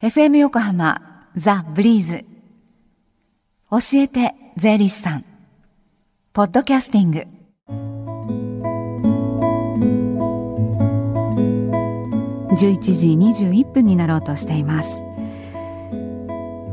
FM 横浜ザ・ブリーズ。教えて税理士さん。ポッドキャスティング。11時21分になろうとしています。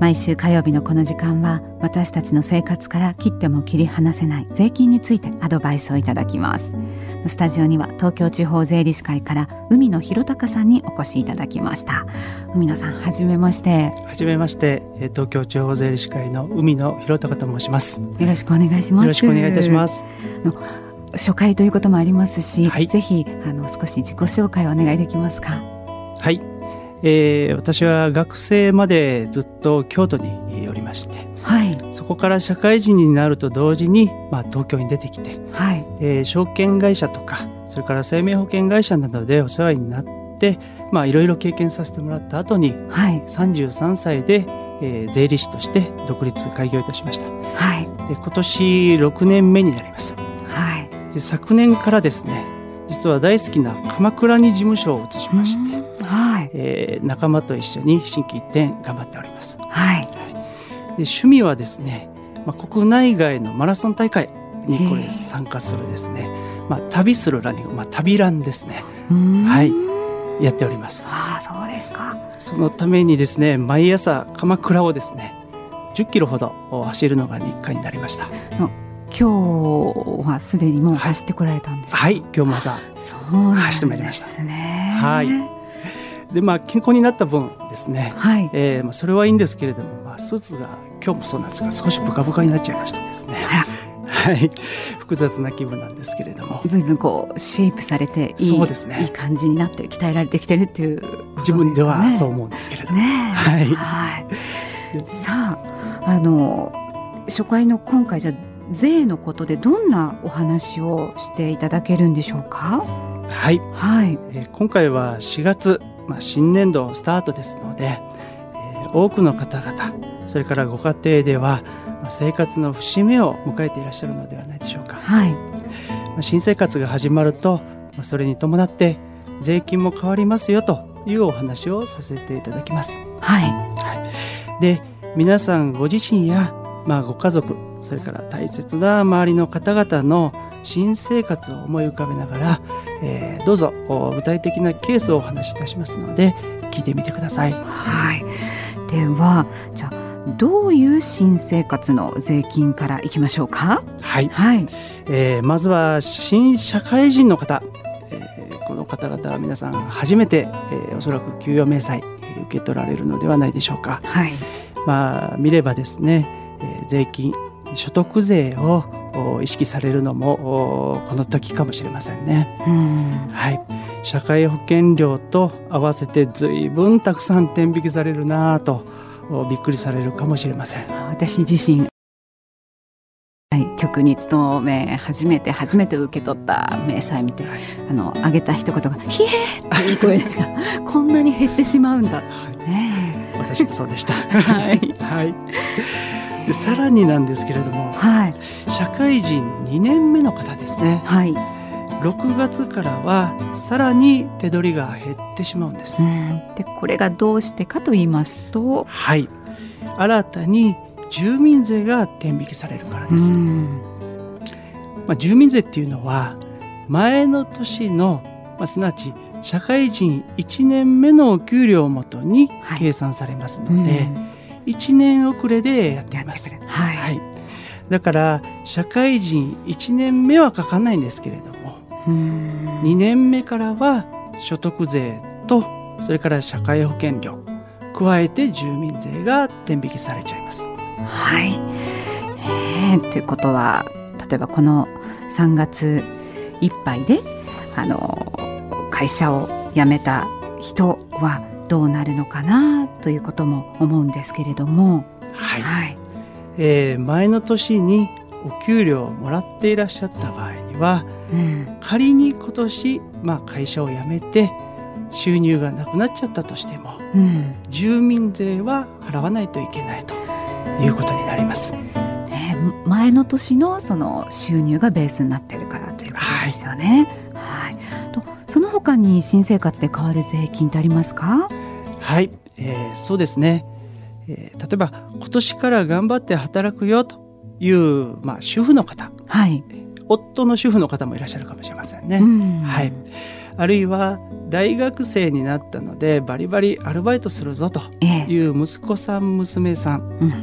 毎週火曜日のこの時間は私たちの生活から切っても切り離せない税金についてアドバイスをいただきます。スタジオには東京地方税理士会から海野博隆さんにお越しいただきました。海野さんはじめまして。はじめまして。東京地方税理士会の海野博隆と申します。よろしくお願いします。よろしくお願いいたします。初回ということもありますし、はい、ぜひあの少し自己紹介をお願いできますか。はい、えー、私は学生までずっと京都におりましてはい、そこから社会人になると同時に、まあ、東京に出てきて、はい、で証券会社とかそれから生命保険会社などでお世話になってまあいろいろ経験させてもらった後に、はい、33歳で、えー、税理士として独立開業いたしました、はい、で今年6年目になります、はい、で昨年からですね実は大好きな鎌倉に事務所を移しまして、はい。えー、仲間と一緒に心機一転頑張っております。はい。で趣味はですね、まあ、国内外のマラソン大会にこれ参加するですね、まあ、旅するランニング、まあ、旅ランですね。はい。やっております。あそうですか。そのためにですね毎朝鎌倉をですね10キロほど走るのが日課になりました。今日はすでにもう走ってこられたんですはい、はい、今日も朝そう走ってまいりました。はい。でまあ健康になった分ですね、はい。えーまあ、それはいいんですけれども、まあ、スーツが今日もそうなんですが少しブカブカになっちゃいましたですね。はい、複雑な気分なんですけれども。随分こうシェイプされていいそうです、ね、いい感じになって鍛えられてきてるっていう、ね、自分ではそう思うんですけれども、ね、はい、はい、さああの初回の今回じゃ税のことでどんなお話をしていただけるんでしょうか？はい、はい。えー、今回は4月、まあ、新年度スタートですので、えー、多くの方々それからご家庭では生活の節目を迎えていらっしゃるのではないでしょうか、はい、新生活が始まるとそれに伴って税金も変わりますよというお話をさせていただきます。はい、はい、で皆さんご自身や、まあ、ご家族それから大切な周りの方々の新生活を思い浮かべながら、えー、どうぞ具体的なケースをお話しいたしますので聞いてみてください。はい、ではじゃあどういう新生活の税金からいきましょうか？はい、はい。えー、まずは新社会人の方、えー、この方々は皆さん初めて、えー、おそらく給与明細受け取られるのではないでしょうか、はい。まあ、見ればですね、えー、税金所得税を意識されるのもこの時かもしれませんね。ん。はい、社会保険料と合わせてずいぶんたくさん天引きされるなとびっくりされるかもしれません。私自身局に勤め初めて初めて受け取った明細見て、はい、あの上げた一言が「ひえ!」っていう声でした。こんなに減ってしまうんだ、はい、ね私もそうでした。はい、はいでさらになんですけれども、はい、社会人2年目の方ですね、はい、6月からはさらに手取りが減ってしまうんです。でこれがどうしてかと言いますとはい。新たに住民税が転引きされるからです。まあ、住民税っていうのは前の年の、まあ、すなわち社会人1年目のお給料をもとに計算されますので、はい、1年遅れでやっています。はい、はい、だから社会人1年目はかかんないんですけれども2年目からは所得税とそれから社会保険料加えて住民税が転引きされちゃいます。はい、えー、ということは例えばこの3月いっぱいであの会社を辞めた人はどうなるのかなということも思うんですけれども。はい、はい、えー、前の年にお給料をもらっていらっしゃった場合には、うん、仮に今年、まあ、会社を辞めて収入がなくなっちゃったとしても、うん、住民税は払わないといけないということになります。ね、前の年のその収入がベースになってるからということですよね。はい、はい、とその他に新生活で変わる税金ってありますか？はい、えー、そうですね、えー、例えば今年から頑張って働くよという、まあ、主婦の方、はい、夫の主婦の方もいらっしゃるかもしれませんね。はい、あるいは大学生になったのでバリバリアルバイトするぞという息子さん娘さん、うん、ま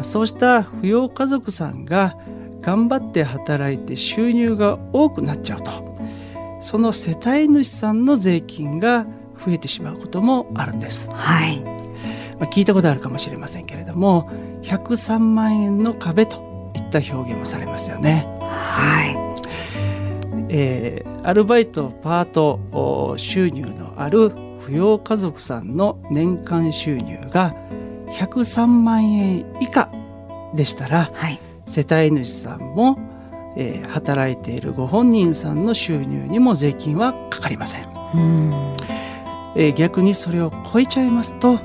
あ、そうした扶養家族さんが頑張って働いて収入が多くなっちゃうとその世帯主さんの税金が増えてしまうこともあるんです。はいまあ、聞いたことあるかもしれませんけれども103万円の壁といった表現もされますよね。はいえー、アルバイトパート収入のある扶養家族さんの年間収入が103万円以下でしたら、はい、世帯主さんも、えー、働いているご本人さんの収入にも税金はかかりません。んえー、逆にそれを超えちゃいますと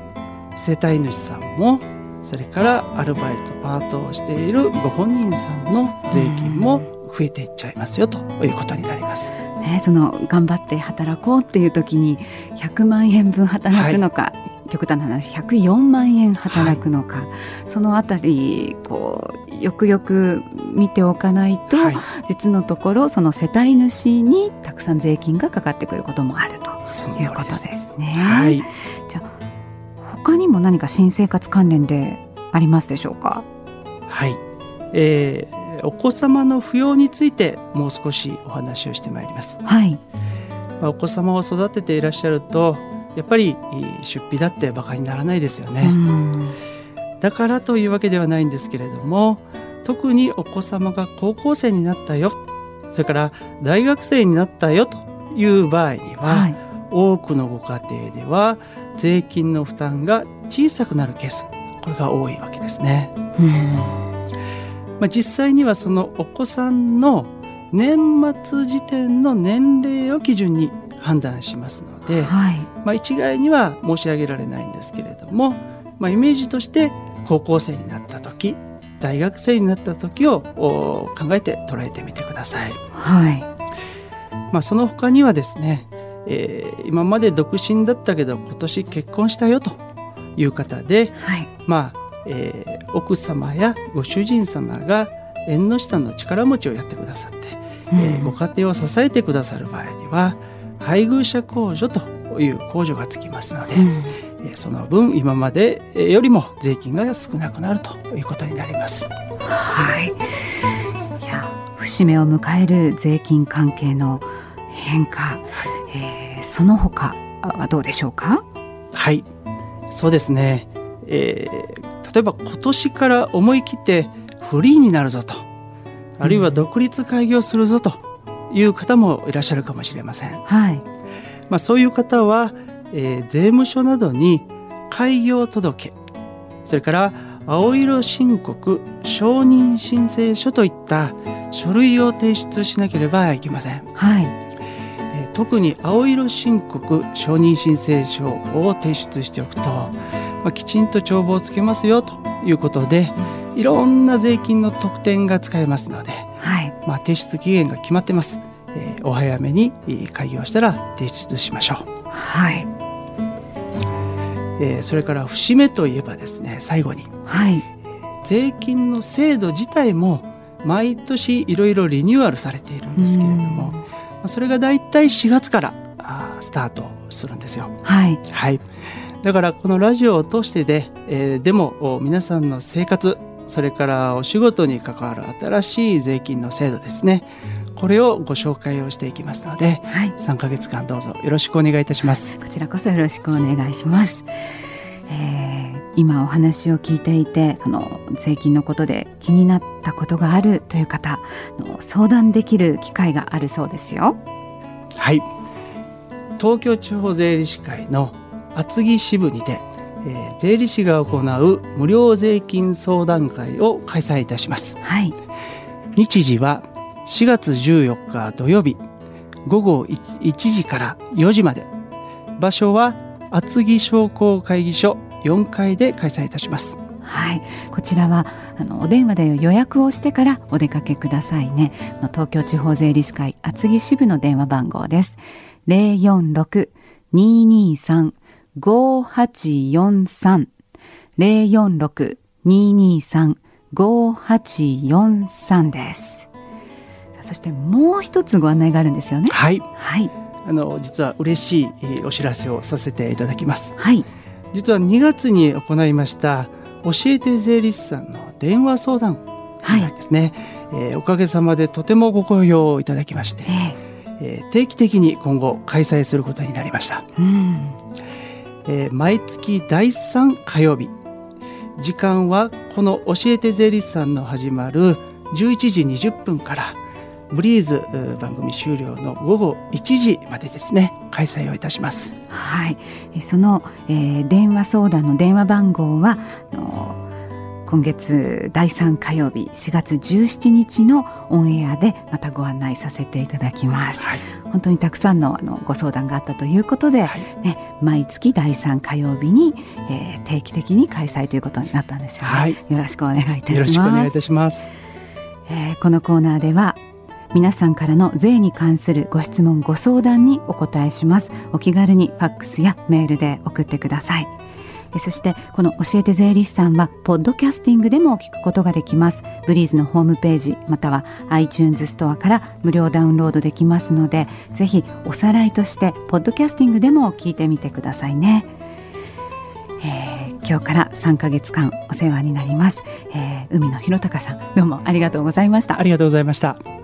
世帯主さんもそれからアルバイトパートをしているご本人さんの税金も増えていっちゃいますよということになります。ね、その頑張って働こうっていう時に100万円分働くのか、はい、極端な話104万円働くのか、はい、そのあたりこうよくよく見ておかないと、はい、実のところその世帯主にたくさん税金がかかってくることもあるということですね。はい、じゃあ他にも何か新生活関連でありますでしょうか？はい、えー、お子様の扶養についてもう少しお話をしてまいります。はい、まあ、お子様を育てていらっしゃるとやっぱり出費だってバカにならないですよね。だからというわけではないんですけれども特にお子様が高校生になったよそれから大学生になったよという場合には、はい、多くのご家庭では税金の負担が小さくなるケースこれが多いわけですね。まあ、実際にはそのお子さんの年末時点の年齢を基準に判断しますので、はい、まあ、一概には申し上げられないんですけれども、まあ、イメージとして高校生になった時大学生になった時を考えて捉えてみてください。はい。まあ、その他にはですねえー、今まで独身だったけど今年結婚したよという方で、はい、まあ、えー、奥様やご主人様が縁の下の力持ちをやってくださって、うん、えー、ご家庭を支えてくださる場合には配偶者控除という控除がつきますので、うん、えー、その分今までよりも税金が少なくなるということになります。はい。いや節目を迎える税金関係の変化、はい。えー、その他はどうでしょうか？はい。そうですね、えー、例えば今年から思い切ってフリーになるぞと。あるいは独立開業するぞという方もいらっしゃるかもしれません。はい。まあ、そういう方は、えー、税務署などに開業届それから青色申告承認申請書といった書類を提出しなければいけません。はい、特に青色申告承認申請書を提出しておくと、まあ、きちんと帳簿をつけますよということでいろんな税金の特典が使えますので、はい、まあ、提出期限が決まってます、えー、お早めに開業したら提出しましょう。はいえー、それから節目といえばですね最後に、はい、税金の制度自体も毎年いろいろリニューアルされているんですけれども、それがだいたい4月からスタートするんですよ。はい、はい、だからこのラジオを通してで、えー、でも皆さんの生活それからお仕事に関わる新しい税金の制度ですねこれをご紹介をしていきますので、はい、3か月間どうぞよろしくお願いいたします。こちらこそよろしくお願いします、えー、今お話を聞いていてその税金のことで気になったことがあるという方の相談できる機会があるそうですよ。はい。東京地方税理士会の厚木支部にて、えー、税理士が行う無料税金相談会を開催いたします、はい、日時は4月14日土曜日午後1時から4時まで場所は厚木商工会議所4階で開催いたしますはい、こちらはあのお電話で予約をしてからお出かけくださいね。の東京地方税理士会厚木支部の電話番号です。零四六二二三046-223-5843です。そしてもう一つご案内があるんですよね。はい。はい。あの実は嬉しいお知らせをさせていただきます。はい。実は2月に行いました教えて税理士さんの電話相談会ですね、はい、えー、おかげさまでとてもご好評いただきまして、えー、えー、定期的に今後開催することになりました。うんえー、毎月第3火曜日時間はこの教えて税理士さんの始まる11時20分からブリーズ番組終了の午後1時までですね開催をいたします。はい。その、えー、電話相談の電話番号は今月第3火曜日4月17日のオンエアでまたご案内させていただきます、はい、本当にたくさんのあのご相談があったということで、はい、ね、毎月第3火曜日に、えー、定期的に開催ということになったんですよね、はい、よろしくお願いいたします。よろしくお願いいたします、えー、このコーナーでは皆さんからの税に関するご質問ご相談にお答えします。お気軽にファックスやメールで送ってください。そしてこの教えて税理士さんはポッドキャスティングでも聞くことができます。ブリーズのホームページまたは iTunes ストアから無料ダウンロードできますのでぜひおさらいとしてポッドキャスティングでも聞いてみてくださいね、えー、今日から3ヶ月間お世話になります、えー、海野博隆さんどうもありがとうございました。ありがとうございました。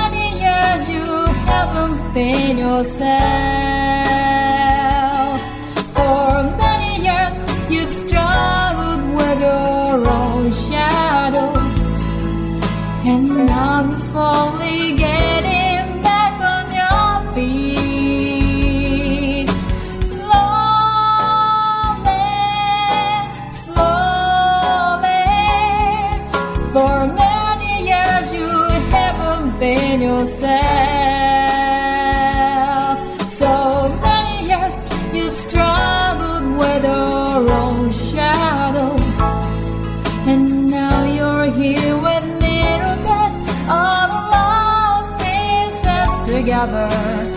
haven't been yourself. For many years, you've struggled with your own shadow. And now you're slowly getting another.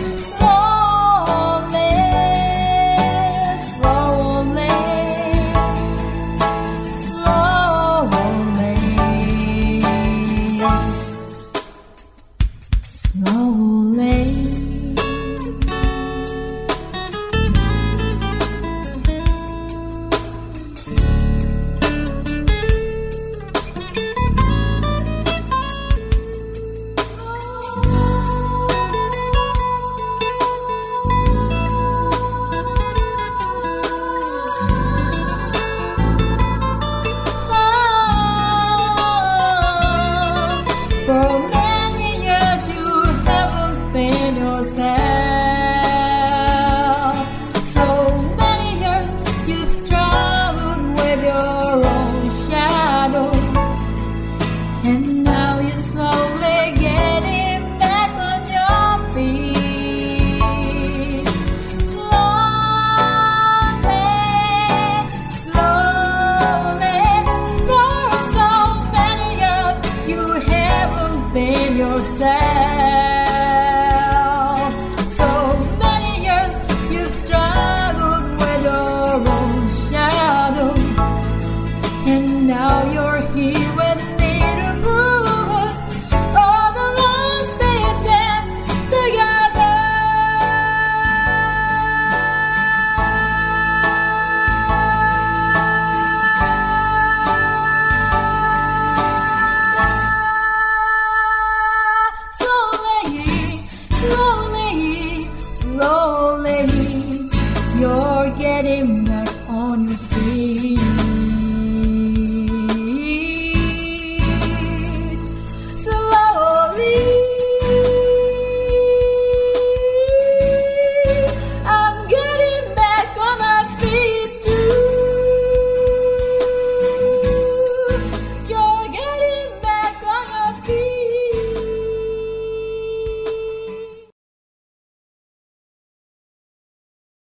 đêm